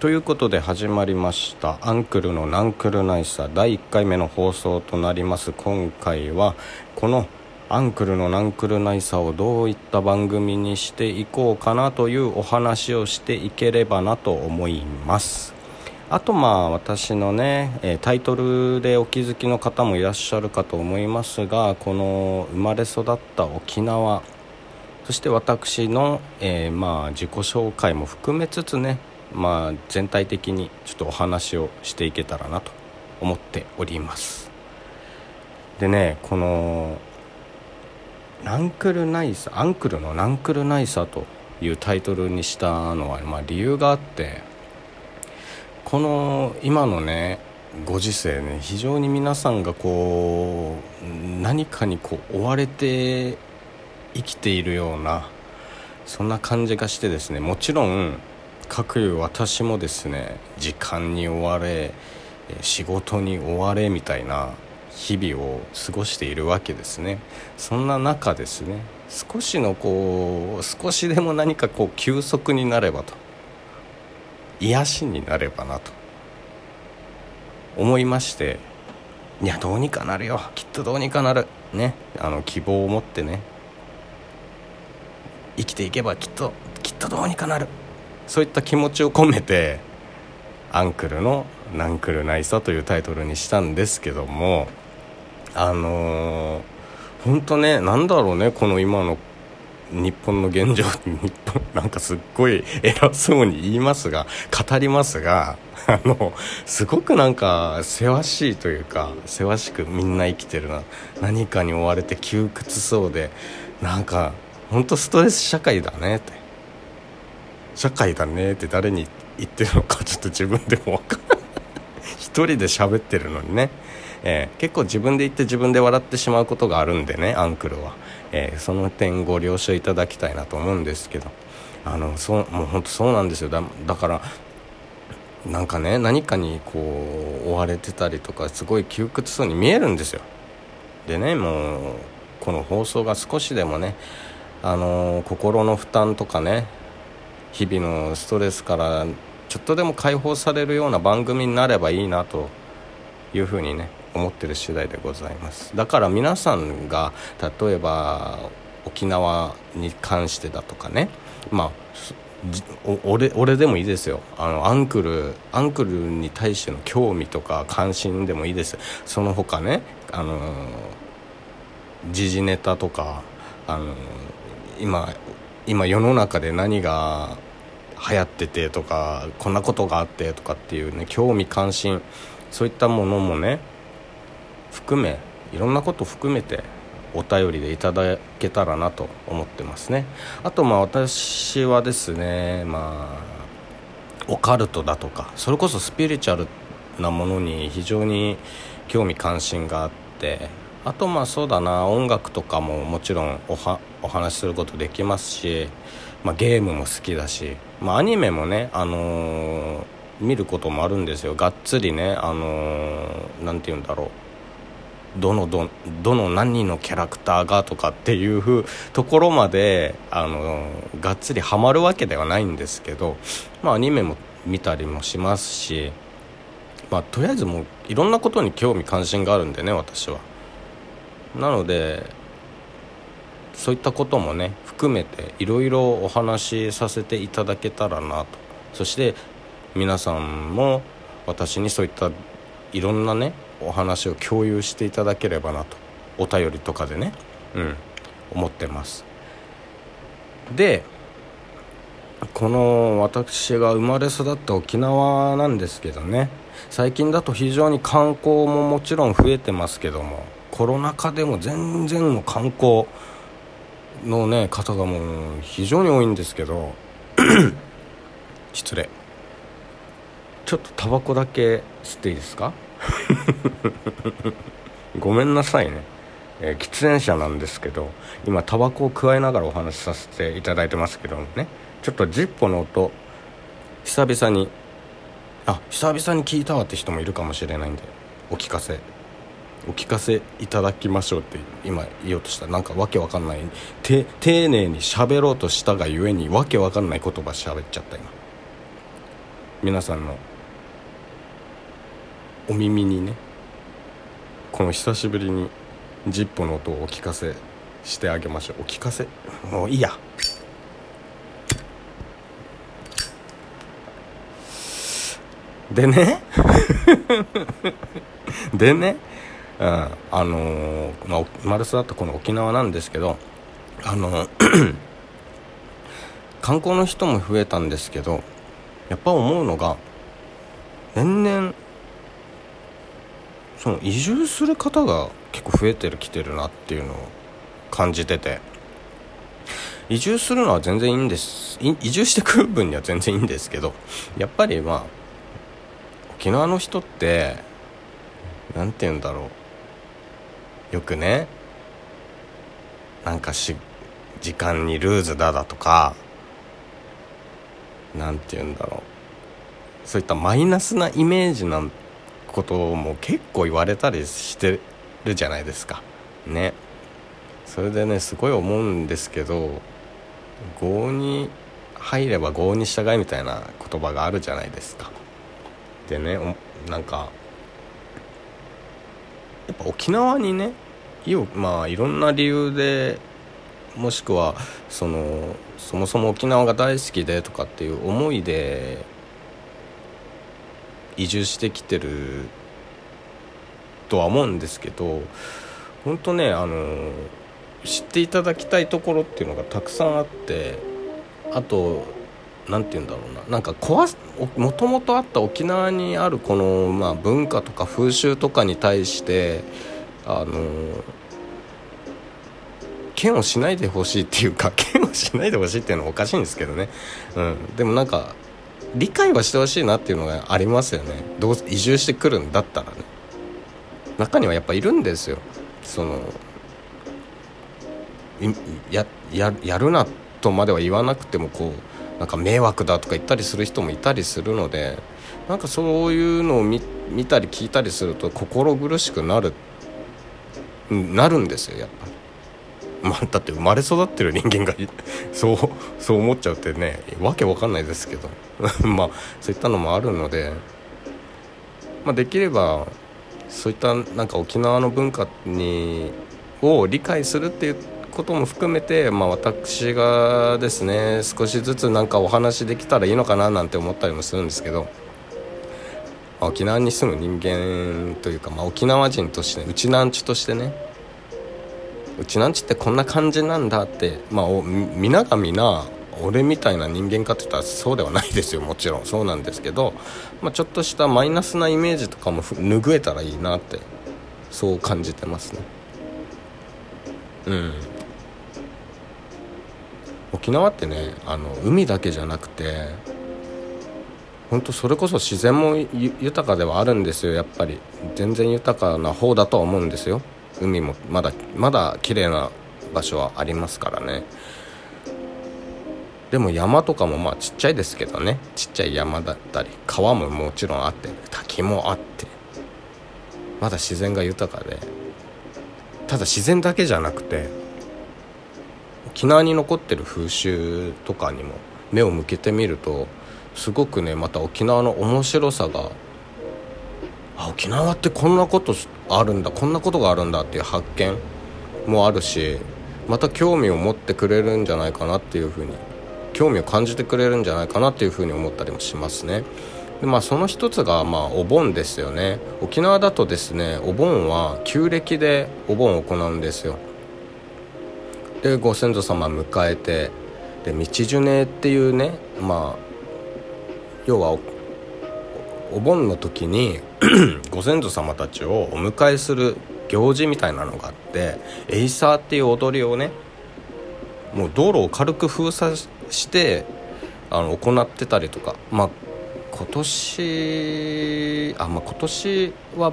ということで始まりました「アンクルのナンクルナイサ」第1回目の放送となります。今回はこのアンクルのナンクルナイサをどういった番組にしていこうかなというお話をしていければなと思います。あとまあ私のねタイトルでお気づきの方もいらっしゃるかと思いますがこの生まれ育った沖縄そして私の、えー、まあ自己紹介も含めつつねまあ、全体的にちょっとお話をしていけたらなと思っております。でねこの「ナンクルナイサ」「アンクルのナンクルナイサ」というタイトルにしたのは、まあ、理由があってこの今のねご時世ね非常に皆さんがこう何かにこう追われて生きているようなそんな感じがしてですねもちろんかく私もですね時間に追われ仕事に追われみたいな日々を過ごしているわけですね。そんな中ですね少しのこう少しでも何かこう休息になればと癒しになればなと思いましていやどうにかなるよきっとどうにかなるねあの希望を持ってね生きていけばきっときっとどうにかなる。そういった気持ちを込めて「アンクルのナンクルナイサ」というタイトルにしたんですけどもあのー、本当ね何だろうねこの今の日本の現状日本なんかすっごい偉そうに言いますが語りますがあのすごくなんかせわしいというかせわしくみんな生きてるな何かに追われて窮屈そうでなんか本当ストレス社会だねって。社会だねって誰に言ってるのかちょっと自分でも分かんない。一人で喋ってるのにね、えー、結構自分で言って自分で笑ってしまうことがあるんでねアンクルは、えー、その点ご了承いただきたいなと思うんですけど。あのそうもう本当そうなんですよ。だだからなんかね何かにこう追われてたりとかすごい窮屈そうに見えるんですよ。でねもうこの放送が少しでもねあの心の負担とかね日々のストレスからちょっとでも解放されるような番組になればいいなというふうにね思ってる次第でございます。だから皆さんが例えば沖縄に関してだとかねまあ俺俺でもいいですよ。あのアンクルアンクルに対しての興味とか関心でもいいです。その他ねあの時事ネタとかあの今今世の中で何が流行っててとかこんなことがあってとかっていうね興味関心そういったものもね含めいろんなこと含めてお便りでいただけたらなと思ってますね。あとまあ私はですねまあオカルトだとかそれこそスピリチュアルなものに非常に興味関心があってあとまあそうだな音楽とかももちろんおはお話しすることできますし、まあ、ゲームも好きだし、まあ、アニメもね、あのー、見ることもあるんですよがっつりね、あのー、て言うんだろうどのどどの何のキャラクターがとかっていうところまで、あの、がっつりハマるわけではないんですけど、まあ、アニメも見たりもしますし、まあ、とりあえずもういろんなことに興味関心があるんでね私は。なのでそういったこともね含めていろいろお話しさせていただけたらなと。そして皆さんも私にそういったいろんなねお話を共有していただければなと。お便りとかでね。うん。思ってます。でこの私が生まれ育った沖縄なんですけどね。最近だと非常に観光ももちろん増えてますけどもコロナ禍でも全然も観光のね方がもう非常に多いんですけど失礼。ちょっとタバコだけ吸っていいですか？ごめんなさいね、えー、喫煙者なんですけど今タバコを加えながらお話しさせていただいてますけどもね。ちょっとジッポの音久々にあ久々に聞いたわって人もいるかもしれないんでお聞かせお聞かせいただきましょうって今言おうとした。なんかわけわかんない。て丁寧に喋ろうとしたがゆえにわけわかんない言葉喋っちゃった今。皆さんのお耳にねこの久しぶりにジッポの音をお聞かせしてあげましょう。お聞かせ？もういいや。でね。でね、うん、あのー、まあ、生まれ育ったこの沖縄なんですけどあの 観光の人も増えたんですけどやっぱ思うのが年々その移住する方が結構増えてる来てるなっていうのを感じてて移住するのは全然いいんです移住してくる分には全然いいんですけどやっぱりまあ沖縄の人って何て言うんだろう。よくねなんかし時間にルーズだだとか何て言うんだろう。そういったマイナスなイメージなことも結構言われたりしてるじゃないですか。ね。それでねすごい思うんですけど業に入れば業に従いみたいな言葉があるじゃないですか。でねなんか沖縄にねまあいろんな理由でもしくはそのそもそも沖縄が大好きでとかっていう思いで移住してきてるとは思うんですけど本当ねあの知っていただきたいところっていうのがたくさんあってあと何て言うんだろうな。なんか壊すもともとあった沖縄にあるこの、まあ、文化とか風習とかに対してあの嫌悪しないでほしいっていうか 嫌悪しないでほしいっていうのはおかしいんですけどね、うん、でもなんか理解はしてほしいなっていうのがありますよね。どう移住してくるんだったらね。中にはやっぱいるんですよ。そのやややるなとまでは言わなくてもこうなんか迷惑だとか言ったりする人もいたりするのでなんかそういうのを見たり聞いたりすると心苦しくなるなるんですよやっぱり。まあ、だって生まれ育ってる人間が そうそう思っちゃうってねわけわかんないですけど まあそういったのもあるので、まあ、できればそういったなんか沖縄の文化にを理解するっていうことも含めて、まあ、私がですね少しずつなんかお話できたらいいのかななんて思ったりもするんですけど、まあ、沖縄に住む人間というか、まあ、沖縄人としてうちなんちとしてねうちなんちってこんな感じなんだってまあ皆が皆俺みたいな人間かって言ったらそうではないですよもちろん。そうなんですけど、まあ、ちょっとしたマイナスなイメージとかも拭えたらいいなってそう感じてますね。うん。沖縄ってねあの海だけじゃなくて本当それこそ自然も豊かではあるんですよ。やっぱり全然豊かな方だとは思うんですよ。海もまだまだ綺麗な場所はありますからね。でも山とかもまあちっちゃいですけどね。ちっちゃい山だったり川ももちろんあって滝もあってまだ自然が豊かでただ自然だけじゃなくて沖縄に残ってる風習とかにも目を向けてみるとすごくねまた沖縄の面白さがあ沖縄ってこんなことあるんだこんなことがあるんだっていう発見もあるしまた興味を持ってくれるんじゃないかなっていうふうに興味を感じてくれるんじゃないかなっていうふうに思ったりもしますね。でまあその一つがまあお盆ですよね。沖縄だとですねお盆は旧暦でお盆を行うんですよ。でご先祖様迎えてで道ジュっていうねまあ要はお盆の時に ご先祖様たちをお迎えする行事みたいなのがあってエイサーっていう踊りをねもう道路を軽く封鎖してあの行ってたりとか。まあ今年あまあ今年は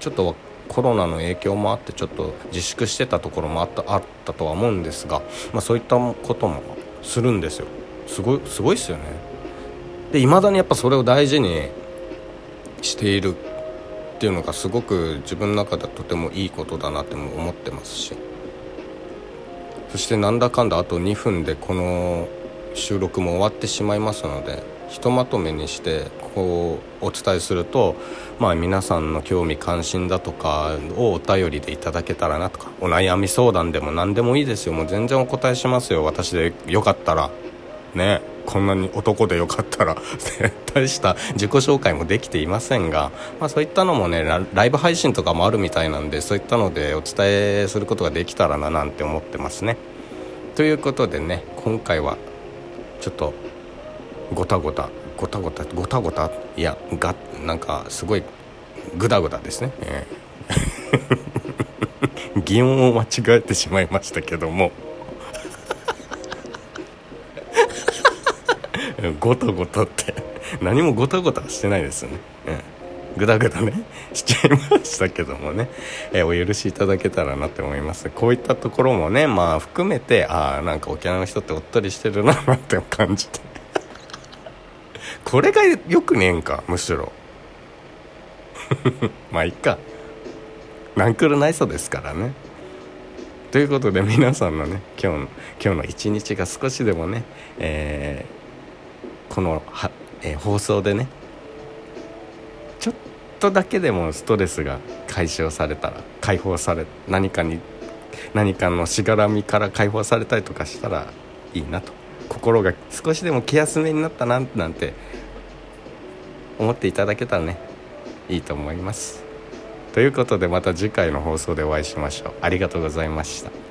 ちょっとコロナの影響もあってちょっと自粛してたところもあったあったとは思うんですが、まあ、そういったこともするんですよ。すごいすごいっすよね。でいまだにやっぱそれを大事にしているっていうのがすごく自分の中ではとてもいいことだなっても思ってますし。そしてなんだかんだあと2分でこの収録も終わってしまいますのでひとまとめにしてこうお伝えすると、まあ、皆さんの興味関心だとかをお便りでいただけたらなとかお悩み相談でも何でもいいですよ。もう全然お答えしますよ。私でよかったら。ねこんなに男でよかったら。大した自己紹介もできていませんが、まあ、そういったのもねライブ配信とかもあるみたいなんでそういったのでお伝えすることができたらななんて思ってますね。ということでね今回はちょっとごたごたごたごたごたごたいやがなんかすごいグダグダですね、えー、擬音を間違えてしまいましたけども。ごたごたって何もごたごたしてないですよね、ぐだぐだね しちゃいましたけどもね、えー、お許しいただけたらなって思います。こういったところもねまあ含めてああなんか沖縄の人っておっとりしてるなって感じて。これがよくねえんかむしろ。まあいっか。ナンクル内装ですからね。ということで皆さんのね今日の今日の一日が少しでもね、えーこのは、えー、放送でねとだけでもストレスが解消されたら解放され何かに何かのしがらみから解放されたりとかしたらいいなと。心が少しでも気休めになったななんて思っていただけたらねいいと思います。ということでまた次回の放送でお会いしましょう。ありがとうございました。